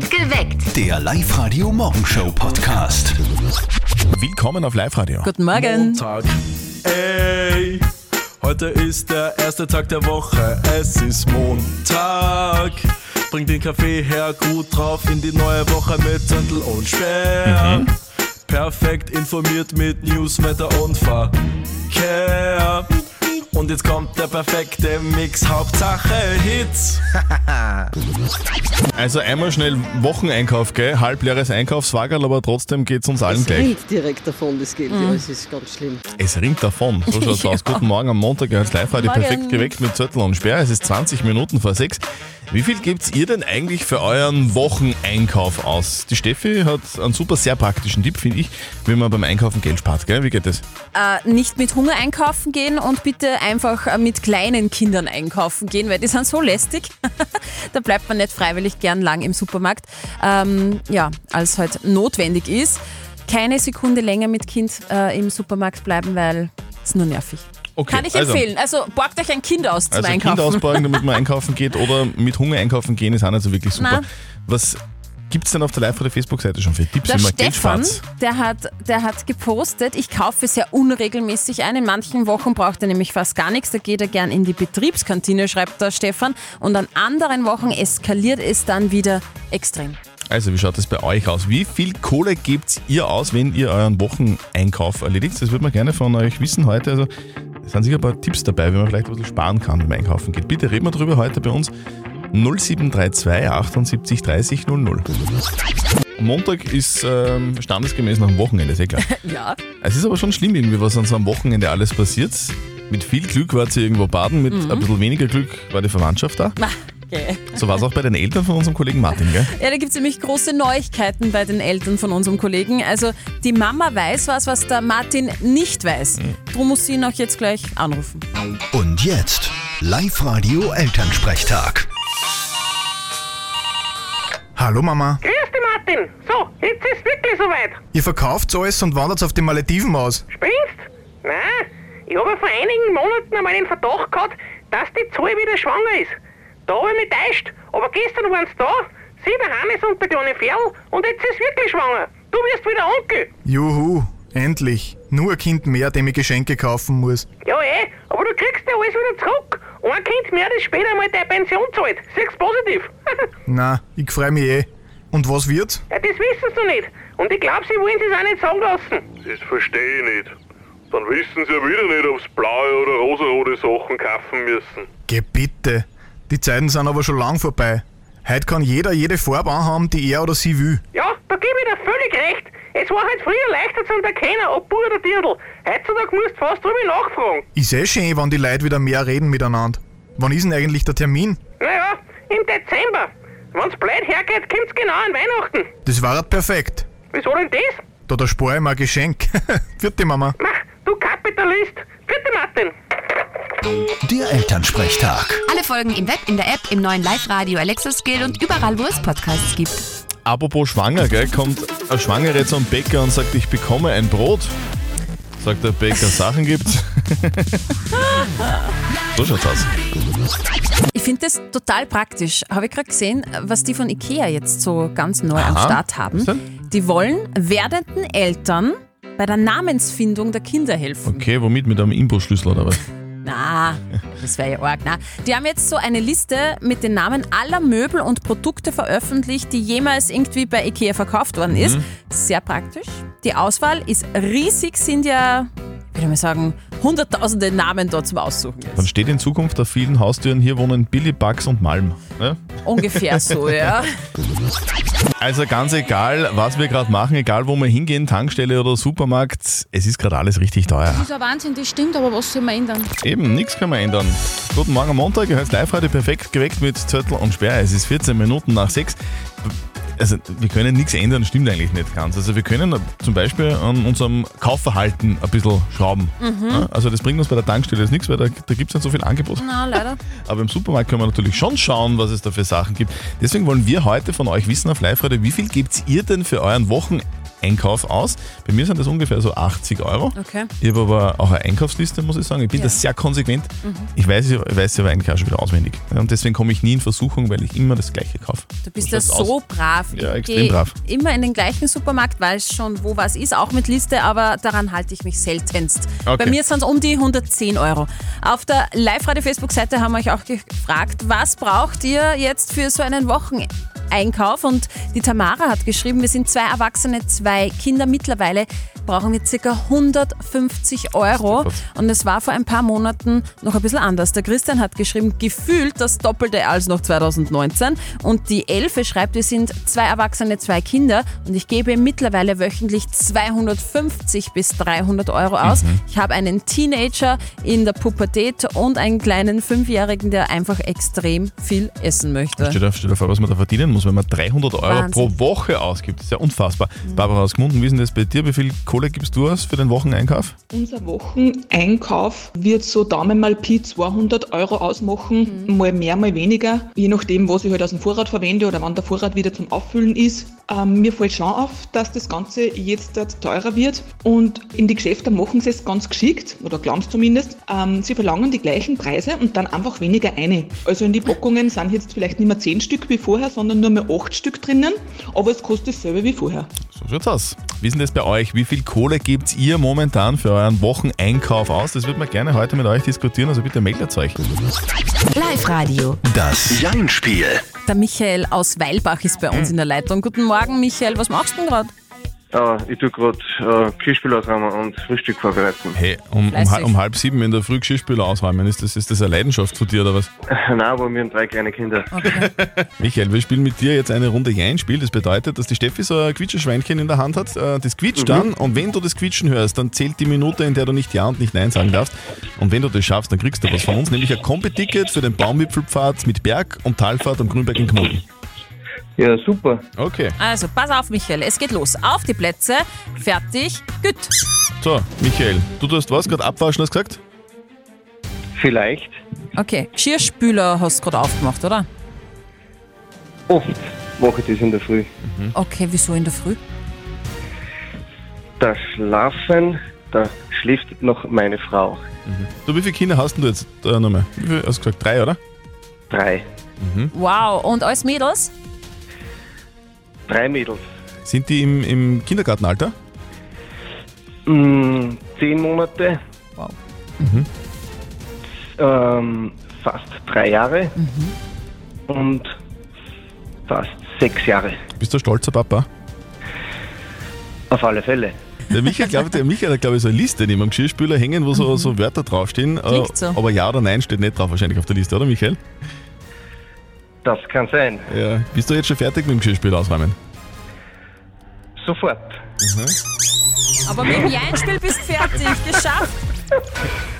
Geweckt. Der Live-Radio-Morgenshow-Podcast. Willkommen auf Live-Radio. Guten Morgen. Montag. Ey, heute ist der erste Tag der Woche. Es ist Montag. Bring den Kaffee her, gut drauf in die neue Woche mit Zettel und Sperr. Perfekt informiert mit News, Wetter und Verkehr. Und jetzt kommt der perfekte Mix, Hauptsache Hits. Also einmal schnell Wocheneinkauf, gell? Halbleeres Einkaufswagen, aber trotzdem geht's uns allen Es gleich. riecht direkt davon, das Geld. Ja, es ist ganz schlimm. Es rinnt davon. So schaut's aus. Guten Morgen am Montag, hört's live Morgen. perfekt geweckt mit Zettel und Sperr. Es ist 20 Minuten vor 6. Wie viel gebt's ihr denn eigentlich für euren Wocheneinkauf aus? Die Steffi hat einen super, sehr praktischen Tipp, finde ich, wie man beim Einkaufen Geld spart, gell? Wie geht das? Äh, nicht mit Hunger einkaufen gehen und bitte einfach äh, mit kleinen Kindern einkaufen gehen, weil die sind so lästig. da bleibt man nicht freiwillig gern lang im Supermarkt. Ähm, ja, als halt notwendig ist. Keine Sekunde länger mit Kind äh, im Supermarkt bleiben, weil es nur nervig. Okay, Kann ich also- empfehlen. Also borgt euch ein Kind aus zum Also Kind Einkaufen. ausborgen, damit man einkaufen geht oder mit Hunger einkaufen gehen, ist auch nicht so wirklich super. Na. Was gibt's denn auf der live radio Facebook-Seite schon für Tipps, Der wie man Geld Stefan, spart? der hat, der hat gepostet, ich kaufe sehr unregelmäßig ein. In manchen Wochen braucht er nämlich fast gar nichts. Da geht er gern in die Betriebskantine, schreibt der Stefan. Und an anderen Wochen eskaliert es dann wieder extrem. Also, wie schaut das bei euch aus? Wie viel Kohle gebt ihr aus, wenn ihr euren Wocheneinkauf erledigt? Das würde man gerne von euch wissen heute. Also, es sind sicher ein paar Tipps dabei, wie man vielleicht ein bisschen sparen kann, wenn man einkaufen geht. Bitte reden wir drüber heute bei uns. 0732 78 30 00. Montag ist ähm, standesgemäß nach dem Wochenende, ist eh klar. Ja. Es ist aber schon schlimm irgendwie, was an so einem Wochenende alles passiert. Mit viel Glück war sie irgendwo baden, mit ein bisschen weniger Glück war die Verwandtschaft da. Okay. So war es auch bei den Eltern von unserem Kollegen Martin, gell? Ja, da gibt es nämlich große Neuigkeiten bei den Eltern von unserem Kollegen. Also die Mama weiß was, was der Martin nicht weiß. Drum muss sie ihn auch jetzt gleich anrufen. Und jetzt Live-Radio Elternsprechtag. Hallo Mama, Grüß dich, Martin. So, jetzt ist wirklich soweit. ihr verkauft alles und wandert auf die Malediven aus. Spinnst? Nein, ich habe vor einigen Monaten einmal den Verdacht gehabt, dass die Zoe wieder schwanger ist. Da habe ich mich täuscht, aber gestern waren sie da, sie, der Hannes und der kleine Ferl, und jetzt ist wirklich schwanger. Du wirst wieder Onkel. Juhu, endlich. Nur ein Kind mehr, dem ich Geschenke kaufen muss. Ja eh, aber du kriegst ja alles wieder zurück. Ein Kind mehr, das später mal deine Pension zahlt. Siehst positiv. Na, ich freu mich eh. Und was wird? ja, das wissen sie noch nicht. Und ich glaube, sie wollen es auch nicht sagen lassen. Das verstehe ich nicht. Dann wissen sie ja wieder nicht, ob sie blaue oder rosarote Sachen kaufen müssen. Geh bitte. Die Zeiten sind aber schon lang vorbei. Heute kann jeder jede Farbe anhaben, die er oder sie will. Ja, da gebe ich dir völlig recht. Es war halt früher leichter zu erkennen, ob Bub oder Dirndl. Heutzutage musst du fast drüber nachfragen. Ich seh schön, wann die Leute wieder mehr reden miteinander. Wann ist denn eigentlich der Termin? Naja, im Dezember. Wenn's blöd hergeht, kommt's genau an Weihnachten. Das war halt perfekt. Wieso denn das? Da, da spare ich mir ein Geschenk. Vierte Mama. Mach, du Kapitalist. Bitte, Martin. Der Elternsprechtag. Alle Folgen im Web, in der App, im neuen Live-Radio Alexa Skill und überall, wo es Podcasts gibt. Apropos schwanger, gell, kommt eine Schwangere zum Bäcker und sagt, ich bekomme ein Brot. Sagt der Bäcker, Sachen gibt's. so schaut's aus. Ich finde das total praktisch. Habe ich gerade gesehen, was die von Ikea jetzt so ganz neu am Aha. Start haben. Die wollen werdenden Eltern bei der Namensfindung der Kinder helfen. Okay, womit? Mit einem Imbusschlüssel oder was? Na, das wäre ja arg. Na, die haben jetzt so eine Liste mit den Namen aller Möbel und Produkte veröffentlicht, die jemals irgendwie bei Ikea verkauft worden ist. Sehr praktisch. Die Auswahl ist riesig, sind ja, soll man sagen, hunderttausende Namen dort zum Aussuchen Dann jetzt. steht in Zukunft auf vielen Haustüren, hier wohnen Billy, Bugs und Malm. Ne? Ungefähr so, ja. Also ganz egal, was wir gerade machen, egal wo wir hingehen, Tankstelle oder Supermarkt, es ist gerade alles richtig teuer. Das ist ein Wahnsinn, das stimmt, aber was soll man ändern? Eben, nichts können wir ändern. Guten Morgen am Montag, ihr hört live heute perfekt geweckt mit Zettel und Sperr. Es ist 14 Minuten nach 6. Also wir können nichts ändern, stimmt eigentlich nicht ganz. Also wir können zum Beispiel an unserem Kaufverhalten ein bisschen schrauben. Ja, also das bringt uns bei der Tankstelle jetzt nichts, weil da, da gibt es nicht so viel Angebot. Na, leider. Aber im Supermarkt können wir natürlich schon schauen, was es da für Sachen gibt. Deswegen wollen wir heute von euch wissen auf live -Radio, wie viel gebt ihr denn für euren Wocheneinkauf aus. Bei mir sind das ungefähr so 80 Euro. Okay. Ich habe aber auch eine Einkaufsliste, muss ich sagen. Ich bin Ja. da sehr konsequent. Mhm. Ich weiß, ich weiß aber eigentlich auch schon wieder auswendig. Und deswegen komme ich nie in Versuchung, weil ich immer das Gleiche kaufe. Du bist ja so aus. brav. Ja, ich extrem brav. immer in den gleichen Supermarkt, weiß schon, wo was ist, auch mit Liste, aber daran halte ich mich seltenst. Okay. Bei mir sind es um die 110 Euro. Auf der Live-Radio-Facebook-Seite haben wir euch auch gefragt, was braucht ihr jetzt für so einen Wocheneinkauf? Und die Tamara hat geschrieben, wir sind zwei Erwachsene, zwei Kinder. Mittlerweile brauchen wir ca. 150 Euro. Und es war vor ein paar Monaten noch ein bisschen anders. Der Christian hat geschrieben, gefühlt das Doppelte als noch 2019. Und die Elfe schreibt, wir sind zwei Erwachsene, zwei Kinder. Und ich gebe mittlerweile wöchentlich 250 bis 300 Euro aus. Mhm. Ich habe einen Teenager in der Pubertät und einen kleinen Fünfjährigen, der einfach extrem viel essen möchte. Stell dir vor, was man da verdienen muss, wenn man 300 Euro Wahnsinn. pro Woche ausgibt. Das ist ja unfassbar. Barbara aus Gmunden, wie ist denn das bei dir? Wie viel Kohle gibst du aus für den Wocheneinkauf? Unser Wocheneinkauf wird so Daumen mal Pi 200 Euro ausmachen, mal mehr, mal weniger, je nachdem, was ich halt aus dem Vorrat verwende oder wann der Vorrat wieder zum Auffüllen ist. Ähm, mir fällt schon auf, dass das Ganze jetzt dort teurer wird und in die Geschäfte machen sie es ganz geschickt, oder glauben es zumindest. Ähm, sie verlangen die gleichen Preise und dann einfach weniger eine. Also in die Packungen sind jetzt vielleicht nicht mehr 10 Stück wie vorher, sondern nur mehr 8 Stück drinnen, aber es kostet dasselbe wie vorher. So schaut's aus. Wie ist denn das bei euch? Wie viel Kohle gebt ihr momentan für euren Wocheneinkauf aus? Das würde man gerne heute mit euch diskutieren, also bitte meldet euch. Live-Radio. Das Jein-Spiel. Der Michael aus Weilbach ist bei uns in der Leitung. Guten Morgen, Michael. Was machst du denn gerade? Ja, ich tue gerade äh, Geschirrspül ausräumen und Frühstück vorbereiten. Hey, um, um, um halb sieben in der Früh Geschirrspüler ausräumen, ist das, ist das eine Leidenschaft von dir oder was? Nein, aber wir haben drei kleine Kinder. Michael, wir spielen mit dir jetzt eine Runde Jein-Spiel. Das bedeutet, dass die Steffi so ein Quietscherschweinchen in der Hand hat. Äh, Das quietscht Mhm. dann und wenn du das Quietschen hörst, dann zählt die Minute, in der du nicht Ja und nicht Nein sagen darfst. Und wenn du das schaffst, dann kriegst du was von uns, nämlich ein Kombi-Ticket für den Baumwipfelpfad mit Berg- und Talfahrt am Grünberg in Gmunden. Ja, super. Okay. Also, pass auf, Michael. Es geht los. Auf die Plätze. Fertig. Gut. So, Michael, du tust was? Gerade abwaschen, hast du gesagt? Vielleicht. Okay. Geschirrspüler hast du gerade aufgemacht, oder? Oft mache ich das in der Früh. Okay, wieso in der Früh? Da schlafen, da schläft noch meine Frau. Du, wie viele Kinder hast denn du jetzt äh, nochmal? Wie viel, hast du gesagt, drei, oder? Drei. Wow. Und als Mädels? Drei Mädels. Sind die im, im Kindergartenalter? Mm, zehn Monate. Wow. Ähm, fast drei Jahre. Und fast sechs Jahre. Bist du ein stolzer Papa? Auf alle Fälle. Der Michael, glaub, der Michael hat, glaube ich, so eine Liste neben dem Geschirrspüler hängen, wo so, so Wörter draufstehen. Klingt so. Aber Ja oder Nein steht nicht drauf wahrscheinlich auf der Liste, oder Michael? Das kann sein. Ja. Bist du jetzt schon fertig mit dem Geschirrspüler ausräumen? Sofort. Aber mit dem Jeinspiel bist du fertig. Geschafft.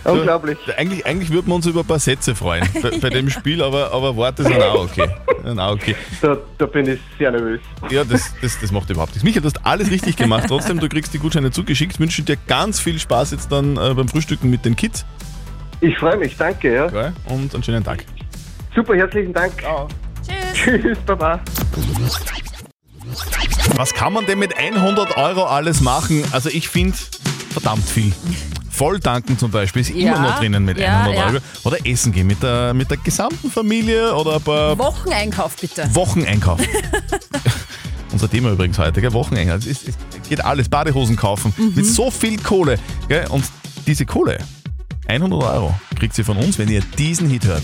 Unglaublich. Eigentlich, eigentlich würden wir uns über ein paar Sätze freuen bei, bei dem Spiel, aber, aber Worte sind auch okay. Sind auch okay. Da, da bin ich sehr nervös. Ja, das, das, das macht überhaupt nichts. Michael, du hast alles richtig gemacht. Trotzdem, du kriegst die Gutscheine zugeschickt. Ich wünsche dir ganz viel Spaß jetzt dann äh, beim Frühstücken mit den Kids. Ich freue mich, danke. Ja. Okay? Und einen schönen Tag. Super, herzlichen Dank. Tschüss. Tschüss, Baba. Was kann man denn mit 100 Euro alles machen? Also ich finde verdammt viel. Volltanken zum Beispiel ist Ja, immer noch drinnen mit ja, 100 ja. Euro. Oder essen gehen mit der, mit der gesamten Familie oder ein paar Wocheneinkauf bitte. Wocheneinkauf. Unser Thema übrigens heute, gell? Wocheneinkauf. Es, ist- es geht alles, Badehosen kaufen, Mhm. mit so viel Kohle. Gell? Und diese Kohle, 100 Euro, kriegt sie von uns, wenn ihr diesen Hit hört.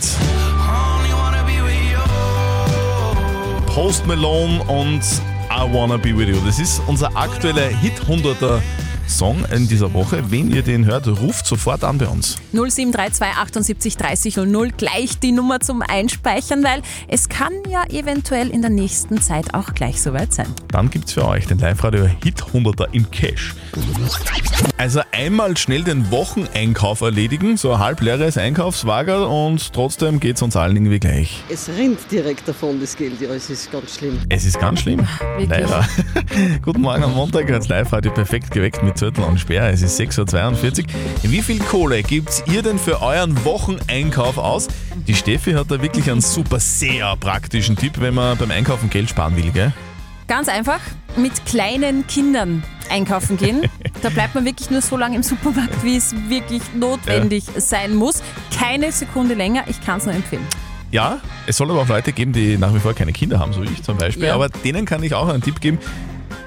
Post Malone und I Wanna Be With You. Das ist unser aktueller Hit 100er Song in dieser Woche. Wenn ihr den hört, ruft sofort an bei uns. 0732 78 30 00 gleich die Nummer zum Einspeichern, weil es kann ja eventuell in der nächsten Zeit auch gleich soweit sein. Dann gibt's für euch den Live-Radio Hit 100er im Cash. Also einmal schnell den Wocheneinkauf erledigen, so ein halb leeres Einkaufswagen und trotzdem geht's uns allen irgendwie gleich. Es rinnt direkt davon, das Geld. Ja, es ist ganz schlimm. Es ist ganz schlimm. Wirklich? Leider. Guten Morgen am Montag, als Live-Radio perfekt geweckt mit Zettel und Sperr. Es ist 6.42 Uhr. Wie viel Kohle gebt ihr denn für euren Wocheneinkauf aus? Die Steffi hat da wirklich einen super, sehr praktischen Tipp, wenn man beim Einkaufen Geld sparen will, gell? ganz einfach, mit kleinen Kindern einkaufen gehen. da bleibt man wirklich nur so lange im Supermarkt, wie es wirklich notwendig sein muss. Keine Sekunde länger, ich kann es nur empfehlen. Ja, es soll aber auch Leute geben, die nach wie vor keine Kinder haben, so wie ich zum Beispiel. Ja. Aber denen kann ich auch einen Tipp geben,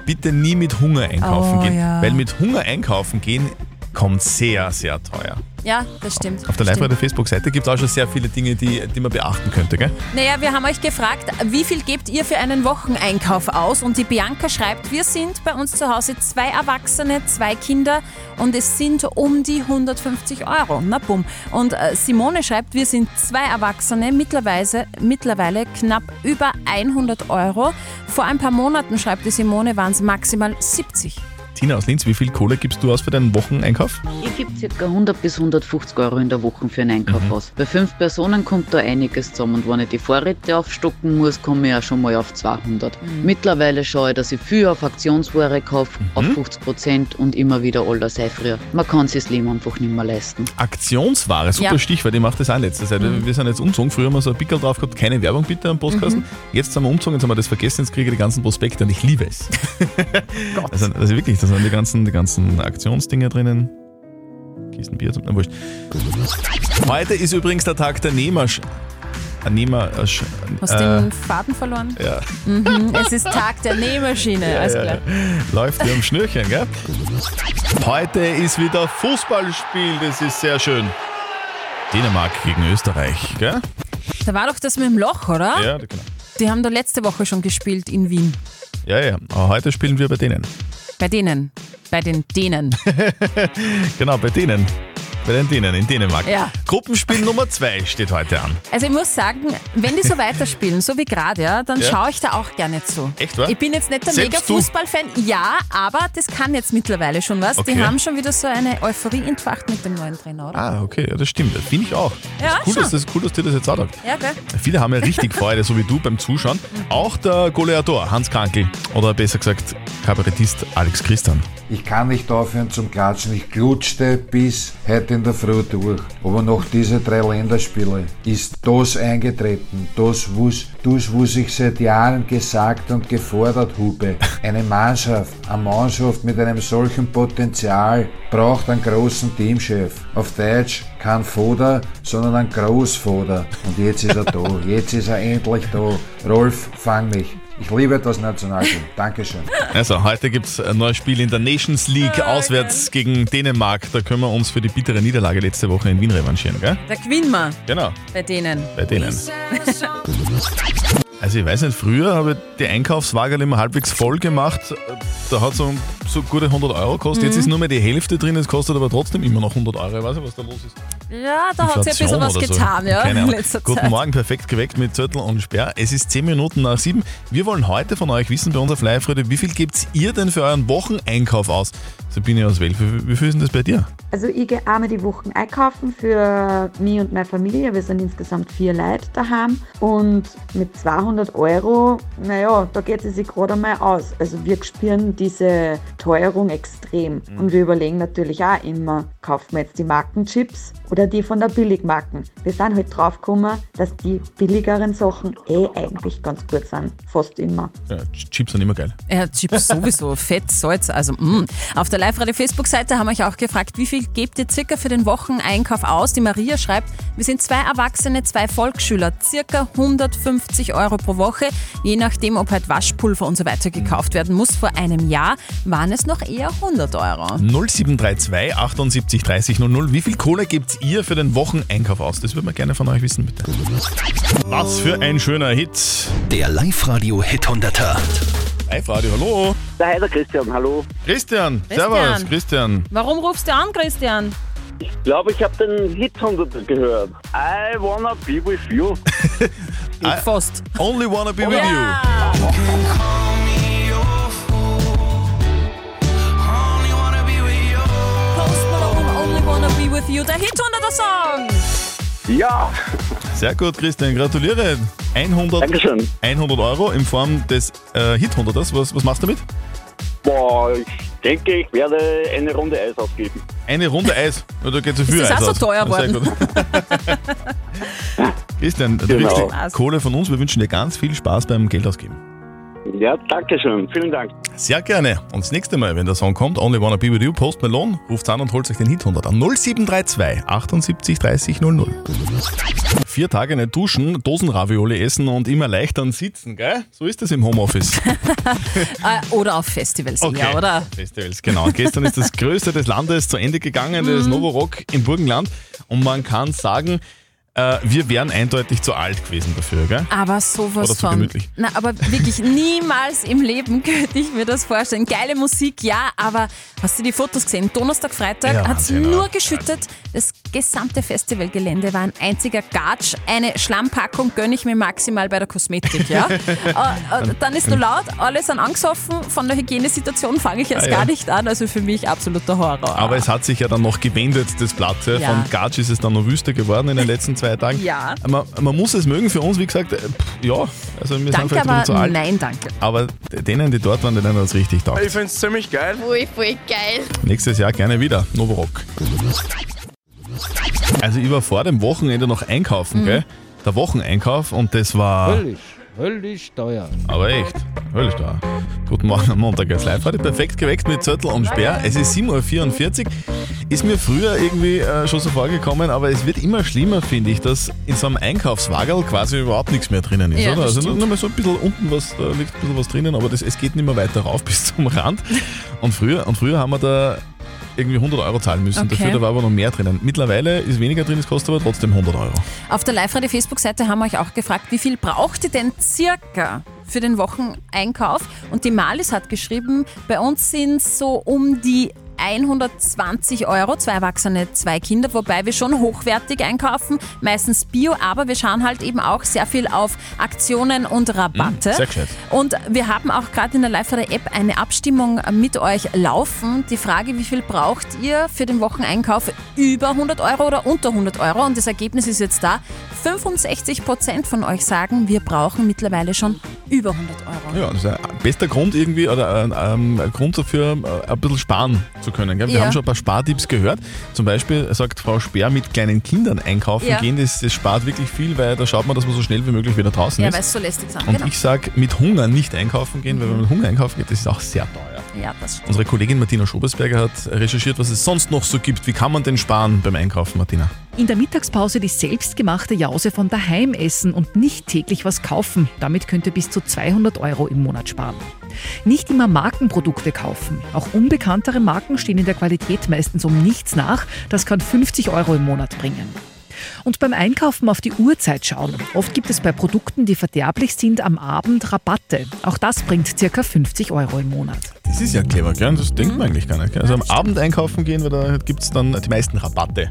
bitte nie mit Hunger einkaufen Oh, gehen. ja. Weil mit Hunger einkaufen gehen kommt sehr, sehr teuer. Ja, das stimmt. Auf der Stimmt. Live-Radio-Facebook-Seite gibt es auch schon sehr viele Dinge, die, die man beachten könnte. Gell? Naja, wir haben euch gefragt, wie viel gebt ihr für einen Wocheneinkauf aus? Und die Bianca schreibt, wir sind bei uns zu Hause zwei Erwachsene, zwei Kinder und es sind um die 150 Euro. Na bumm. Und äh, Simone schreibt, wir sind zwei Erwachsene, mittlerweile, mittlerweile knapp über 100 Euro. Vor ein paar Monaten, schreibt die Simone, waren es maximal 70. Tina aus Linz, wie viel Kohle gibst du aus für deinen Wocheneinkauf? Ich gebe ca. 100 bis 150 Euro in der Woche für einen Einkauf Mhm. aus. Bei fünf Personen kommt da einiges zusammen und wenn ich die Vorräte aufstocken muss, komme ich auch schon mal auf 200. Mhm. Mittlerweile schaue ich, dass ich viel auf Aktionsware kaufe, Mhm. auf 50 Prozent und immer wieder alles sei früher. Man kann sich das Leben einfach nicht mehr leisten. Aktionsware, super Ja. Stichwort, ich mache das auch in letzter Zeit. Mhm. Wir sind jetzt umgezogen, früher haben wir so ein Pickel drauf gehabt, keine Werbung bitte am Postkasten. Mhm. Jetzt sind wir umgezogen, jetzt haben wir das vergessen, jetzt kriege ich die ganzen Prospekte und ich liebe es. also, also wirklich, da sind die ganzen, die ganzen Aktionsdinger drinnen. Kisten Bier, na wurscht. Heute ist übrigens der Tag der Nehmersch... Nehmer... äh, Hast du den Faden verloren? ja. Mhm, es ist Tag der Nähmaschine, alles Ja, klar. ja. Läuft wie am Schnürchen, gell? Heute ist wieder Fußballspiel, das ist sehr schön. Dänemark gegen Österreich, gell? Da war doch das mit dem Loch, oder? Ja, genau. Die haben da letzte Woche schon gespielt in Wien. Ja, ja. Aber heute spielen wir bei denen. Bei denen. Bei den Dänen. Genau, bei denen. Bei den Dänen in Dänemark. Ja. Gruppenspiel Nummer 2 steht heute an. Also ich muss sagen, wenn die so weiterspielen, so wie gerade, ja, dann Ja. schaue ich da auch gerne zu. Echt, wa? Ich bin jetzt nicht der Selbst mega du? Fußballfan, ja, aber das kann jetzt mittlerweile schon was. Okay. Die haben schon wieder so eine Euphorie entfacht mit dem neuen Trainer, oder? Ah, okay, ja, das stimmt. Das finde ich auch. Ja, das, ist cool, schon. dass, das ist cool, dass dir das jetzt auch sagt. Ja, gell? Viele haben ja richtig Freude, so wie du beim Zuschauen. Auch der Goleador Hans Krankel oder besser gesagt Kabarettist Alex Christian. Ich kann nicht aufhören zum Klatschen. Ich klutschte bis heute in der Früh durch. Aber nach diesen drei Länderspielen ist das eingetreten. Das, was, das, was ich seit Jahren gesagt und gefordert habe. Eine Mannschaft, eine Mannschaft mit einem solchen Potenzial braucht einen großen Teamchef. Auf Deutsch kein Vater, sondern ein Großvater. Und jetzt ist er da. Jetzt ist er endlich da. Rolf, fang mich. Ich liebe das Nationalteam. Dankeschön. Also, heute gibt es ein neues Spiel in der Nations League auswärts gegen Dänemark. Da können wir uns für die bittere Niederlage letzte Woche in Wien revanchieren, gell? Da gewinnen wir Genau, bei denen. bei denen. Also ich weiß nicht, früher habe ich die Einkaufswagen immer halbwegs voll gemacht. Da hat es so, so gute 100 Euro gekostet. Jetzt Mhm. ist nur mehr die Hälfte drin, es kostet aber trotzdem immer noch 100 Euro. Ich weiß nicht, was da los ist. Ja, da hat sich ein bisschen was oder so. getan, ja, in letzter Guten Zeit. Morgen, perfekt geweckt mit Zettel und Sperr. Es ist 10 Minuten nach 7. Wir wollen heute von euch wissen bei uns auf live -Radio, wie viel gebt ihr denn für euren Wocheneinkauf aus? Sabine aus Welf, wie, viel ist denn das bei dir? Also ich gehe einmal die Wochen einkaufen für mich und meine Familie. Wir sind insgesamt vier Leute daheim. Und mit 200 Euro, naja, da geht es sich gerade einmal aus. Also wir spüren diese Teuerung extrem. Und wir überlegen natürlich auch immer, kaufen wir jetzt die Markenchips oder die von der Billigmarken. Wir sind halt draufgekommen, dass die billigeren Sachen eh eigentlich ganz gut sind. Fast immer. Ja, Chips sind immer geil. Ja, Chips sowieso, Fett, Salz, also mm. Auf der Live-Radio-Facebook-Seite haben wir euch auch gefragt, wie viel gebt ihr circa für den Wocheneinkauf aus? Die Maria schreibt, wir sind zwei Erwachsene, zwei Volksschüler, circa 150 Euro pro Woche, je nachdem, ob halt Waschpulver und so weiter gekauft werden muss. Vor einem Jahr waren es noch eher 100 Euro. 0732 78 30 00. Wie viel Kohle gebt ihr für den Wocheneinkauf aus? Das würde man gerne von euch wissen, bitte. Was für ein schöner Hit. Der Live-Radio Hit 100er. Live-Radio, hallo. Da heißt der Christian, hallo. Christian, Christian. servus, Christian. Warum rufst du an, Christian? Ich glaube, ich habe den Hit 100 gehört. I wanna be with you. I Fast. Only wanna be with Ja. Post Malone, Only Wanna Be With You, der Hit 100er Song. Ja. Sehr gut, Christian, gratuliere. 100, Dankeschön. 100 Euro in Form des äh, Hit 100ers. Was, was machst du damit? Boah, ich denke, ich werde eine Runde Eis ausgeben. Eine Runde Eis. Ja, da geht so Ist viel das Eis auch so aus. teuer Sehr worden? gut. Christian, du Genau. kriegst die Kohle von uns. Wir wünschen dir ganz viel Spaß beim Geld ausgeben. Ja, danke schön. Vielen Dank. Sehr gerne. Und das nächste Mal, wenn der Song kommt, Only Wanna Be With You, Post Malone, ruft an und holt euch den Hit 100 an. 0732 78 30 00. Vier Tage nicht duschen, Dosenravioli essen und immer leichtern sitzen, gell? So ist das im Homeoffice. Äh, oder auf Festivals, ja, oder? Festivals, genau. Gestern ist das größte des Landes zu Ende gegangen, das Mhm. Novorock im Burgenland. Und man kann sagen, äh, wir wären eindeutig zu alt gewesen dafür, gell? Aber sowas Oder zu von. gemütlich. Na, aber wirklich niemals im Leben könnte ich mir das vorstellen. Geile Musik, ja, aber hast du die Fotos gesehen? Donnerstag, Freitag Ja, hat es Wahnsinn, nur ja. geschüttet. Das gesamte Festivalgelände war ein einziger Gatsch. Eine Schlampackung gönne ich mir maximal bei der Kosmetik, ja. äh, äh, dann ist nur laut, alle sind angesoffen. Von der Hygienesituation fange ich jetzt Ah, ja. gar nicht an. Also für mich absoluter Horror. Aber es hat sich ja dann noch gewendet, das Blatt. Ja. Ja. Von Gatsch ist es dann noch wüster geworden in den letzten zwei Tagen. Ja. Man, man muss es mögen für uns, wie gesagt, äh, pff, ja, also wir sind Danke, vielleicht ein aber bisschen zu alt. nein, danke. Aber denen, die dort waren, denen hat es richtig taugt. Ich find's ziemlich geil. Voll, voll geil. Nächstes Jahr gerne wieder, Novorock. Also ich war vor dem Wochenende noch einkaufen, Mhm. gell? Der Wocheneinkauf und das war... Höllisch, höllisch teuer. Aber echt, höllisch da. Guten Morgen am Montag als live. Heute perfekt geweckt mit Zettel und Sperr. Es ist 7.44 Uhr. Ist mir früher irgendwie äh, schon so vorgekommen, aber es wird immer schlimmer, finde ich, dass in so einem Einkaufswagen quasi überhaupt nichts mehr drinnen ist, Ja, oder? Also nur, nur mal so ein bisschen unten was, da liegt ein bisschen was drinnen, aber das, es geht nicht mehr weiter rauf bis zum Rand. Und früher, und früher haben wir da irgendwie 100 Euro zahlen müssen. Okay. Dafür da war aber noch mehr drinnen. Mittlerweile ist weniger drin, es kostet aber trotzdem 100 Euro. Auf der Live-Radio-Facebook-Seite haben wir euch auch gefragt, wie viel braucht ihr denn circa für den Wocheneinkauf? Und die Malis hat geschrieben, bei uns sind es so um die 120 Euro, zwei Erwachsene, zwei Kinder, wobei wir schon hochwertig einkaufen, meistens Bio, aber wir schauen halt eben auch sehr viel auf Aktionen und Rabatte. Mm, sehr gescheit. Und wir haben auch gerade in der Live-Radio-App eine Abstimmung mit euch laufen. Die Frage, wie viel braucht ihr für den Wocheneinkauf? Über 100 Euro oder unter 100 Euro? Und das Ergebnis ist jetzt da. 65 Prozent von euch sagen, wir brauchen mittlerweile schon über 100 Euro. Ja, das ist ein bester Grund irgendwie oder ein, ähm, ein Grund dafür, äh, ein bisschen sparen zu können. Gell? Wir Ja. haben schon ein paar Spartipps gehört. Zum Beispiel sagt Frau Speer, mit kleinen Kindern einkaufen Ja. gehen, das, das spart wirklich viel, weil da schaut man, dass man so schnell wie möglich wieder draußen Ja, ist. weil es so lästig sind. Und Genau. ich sage, mit Hunger nicht einkaufen gehen, weil wenn man mit Hunger einkaufen geht, das ist auch sehr teuer. Ja, das stimmt. Unsere Kollegin Martina Schobersberger hat recherchiert, was es sonst noch so gibt. Wie kann man denn sparen beim Einkaufen, Martina? In der Mittagspause die selbstgemachte Jause von daheim essen und nicht täglich was kaufen. Damit könnt ihr bis zu 200 Euro im Monat sparen. Nicht immer Markenprodukte kaufen. Auch unbekanntere Marken stehen in der Qualität meistens um nichts nach. Das kann 50 Euro im Monat bringen. Und beim Einkaufen auf die Uhrzeit schauen. Oft gibt es bei Produkten, die verderblich sind, am Abend Rabatte. Auch das bringt circa 50 Euro im Monat. Das ist ja clever, gell? Das denkt man eigentlich gar nicht. Gell? Also am Abend einkaufen gehen, weil da gibt es dann die meisten Rabatte.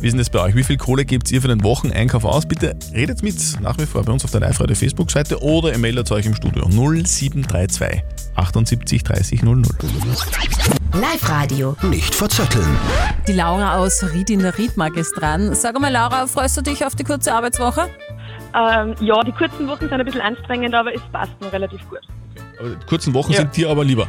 Wie ist denn das bei euch? Wie viel Kohle gebt ihr für den Wocheneinkauf aus? Bitte redet mit nach wie vor bei uns auf der Live-Radio Facebook-Seite oder ihr meldet euch im Studio 0732 78 30 00. Live-Radio. Nicht verzetteln. Die Laura aus Ried in der Riedmark ist dran. Sag mal, Laura, freust du dich auf die kurze Arbeitswoche? Ähm, ja, die kurzen Wochen sind ein bisschen anstrengend, aber es passt noch relativ gut. Aber die kurzen Wochen Ja. sind dir aber lieber.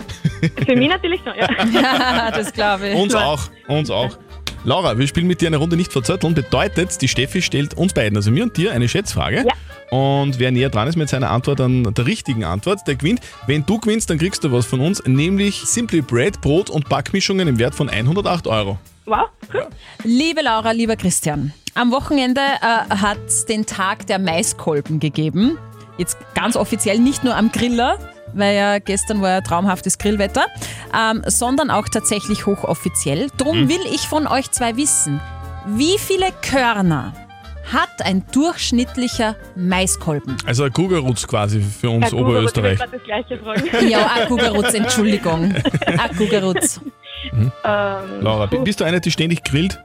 Für mich natürlich schon, ja. Ja, das glaube ich. Uns auch, uns auch. Laura, wir spielen mit dir eine Runde nicht verzötteln. Bedeutet, die Steffi stellt uns beiden, also mir und dir, eine Schätzfrage. Und wer näher dran ist mit seiner Antwort an der richtigen Antwort, der gewinnt. Wenn du gewinnst, dann kriegst du was von uns, nämlich Simply Bread, Brot und Backmischungen im Wert von 108 Euro. Wow, cool. Liebe Laura, lieber Christian, am Wochenende äh, hat es den Tag der Maiskolben gegeben. Jetzt ganz offiziell nicht nur am Griller, weil ja gestern war ja traumhaftes Grillwetter, ähm, sondern auch tatsächlich hochoffiziell. Drum Mhm. will ich von euch zwei wissen, wie viele Körner hat ein durchschnittlicher Maiskolben? Also ein Kugelrutz quasi für uns Herr Oberösterreich. Das Gleiche fragen. Ja, Akugerutz, Entschuldigung. Akugerutz. Ähm, Laura, bist du eine, die ständig grillt?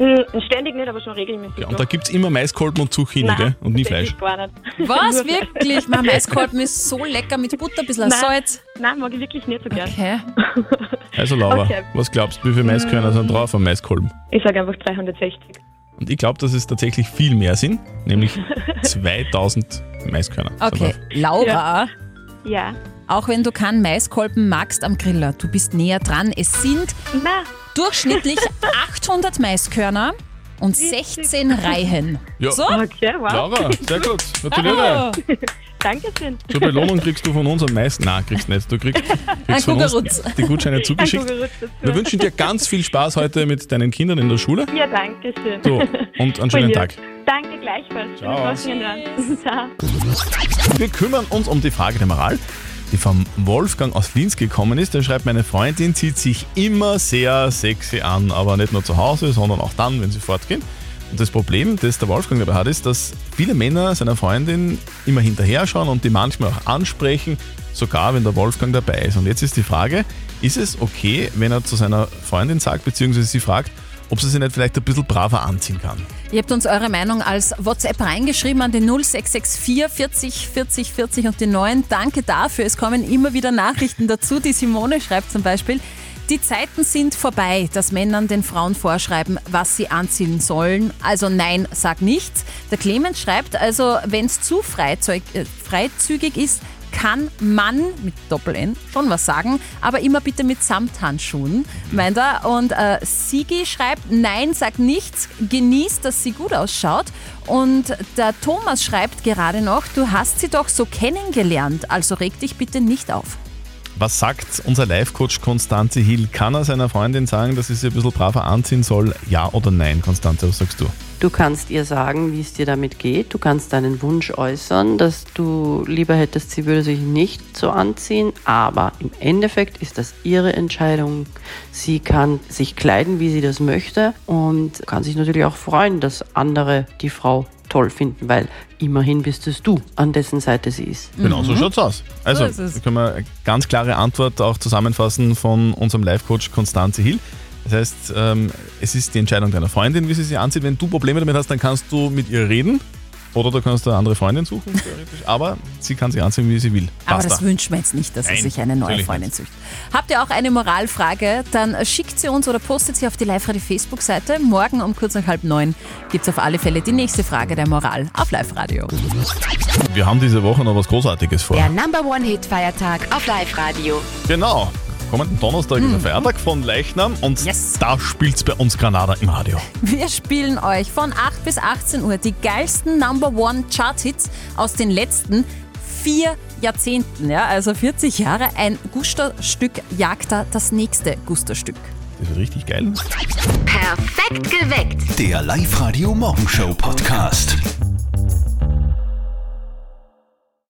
M, Ständig nicht, aber schon regelmäßig. Ja, und da gibt es immer Maiskolben und Zucchini, Nein, gell? Und nie Fleisch. Gar nicht. Was, wirklich? Mein Maiskolben ist so lecker mit Butter, ein bisschen Nein. Salz. Nein, mag ich wirklich nicht so gern. Okay. Also Laura, Okay. was glaubst du, wie viele Maiskörner sind drauf am Maiskolben? Ich sage einfach 360. Und ich glaube, dass es tatsächlich viel mehr sind, nämlich 2000 Maiskörner. sind Okay. Laura, Ja. auch wenn du keinen Maiskolben magst am Griller, du bist näher dran. Es sind durchschnittlich 800 Maiskörner und 16 Reihen. Ja. So? Okay, wow. Laura, sehr gut. Gratuliere. Bravo. Dankeschön. Zur Belohnung kriegst du von uns am meisten. Nein, kriegst nicht. Du kriegst, kriegst von uns die Gutscheine zugeschickt. Wir wünschen dir ganz viel Spaß heute mit deinen Kindern in der Schule. Ja, danke schön. So, und einen schönen Tag. Danke gleichfalls. Ciao. Ciao. Wir kümmern uns um die Frage der Moral, die vom Wolfgang aus Linz gekommen ist. Der schreibt, meine Freundin zieht sich immer sehr sexy an, aber nicht nur zu Hause, sondern auch dann, wenn sie fortgehen. Und das Problem, das der Wolfgang dabei hat, ist, dass viele Männer seiner Freundin immer hinterher schauen und die manchmal auch ansprechen, sogar wenn der Wolfgang dabei ist. Und jetzt ist die Frage, ist es okay, wenn er zu seiner Freundin sagt, beziehungsweise sie fragt, ob sie sich nicht vielleicht ein bisschen braver anziehen kann? Ihr habt uns eure Meinung als WhatsApp reingeschrieben an den 0664 40 40 40 und den 9. Danke dafür. Es kommen immer wieder Nachrichten dazu. Die Simone schreibt zum Beispiel, die Zeiten sind vorbei, dass Männern den Frauen vorschreiben, was sie anziehen sollen. Also nein, sag nichts. Der Clemens schreibt, also wenn es zu äh, freizügig ist, kann man mit Doppel-N schon was sagen, aber immer bitte mit Samthandschuhen, meint er. Und äh, Sigi schreibt, nein, sag nichts, genießt, dass sie gut ausschaut. Und der Thomas schreibt gerade noch, du hast sie doch so kennengelernt, also reg dich bitte nicht auf. Was sagt unser Life-Coach Konstanze Hill? Kann er seiner Freundin sagen, dass sie sich ein bisschen braver anziehen soll? Ja oder nein, Konstanze? Was sagst du? Du kannst ihr sagen, wie es dir damit geht. Du kannst deinen Wunsch äußern, dass du lieber hättest, sie würde sich nicht so anziehen. Aber im Endeffekt ist das ihre Entscheidung. Sie kann sich kleiden, wie sie das möchte und kann sich natürlich auch freuen, dass andere die Frau toll finden, weil immerhin bist es du, an dessen Seite sie ist. Genau, so schaut's aus. Also, So ist es. da können wir eine ganz klare Antwort auch zusammenfassen von unserem Life-Coach Konstanze Hill. Das heißt, ähm, es ist die Entscheidung deiner Freundin, wie sie sich anzieht. Wenn du Probleme damit hast, dann kannst du mit ihr reden. Oder du kannst eine andere Freundin suchen, theoretisch. Aber sie kann sich anziehen, wie sie will. Aber Basta. das wünschen wir jetzt nicht, dass Nein, er sich eine neue Freundin sucht. Habt ihr auch eine Moralfrage? Dann schickt sie uns oder postet sie auf die Live-Radio Facebook-Seite. Morgen um kurz nach halb neun gibt es auf alle Fälle die nächste Frage der Moral auf Live-Radio. Wir haben diese Woche noch was Großartiges vor. Der Number One Hit Feiertag auf Live-Radio. Genau. Kommenden Donnerstag ist Mhm. der Feiertag von Leichnam und da spielt's bei uns Granada im Radio. Wir spielen euch von 8 bis 18 Uhr die geilsten Number One Chart-Hits aus den letzten vier Jahrzehnten. Ja, also 40 Jahre. Ein Guster-Stück jagt da das nächste Guster-Stück. Das ist richtig geil. Perfekt geweckt. Der Live-Radio Morgenshow Podcast.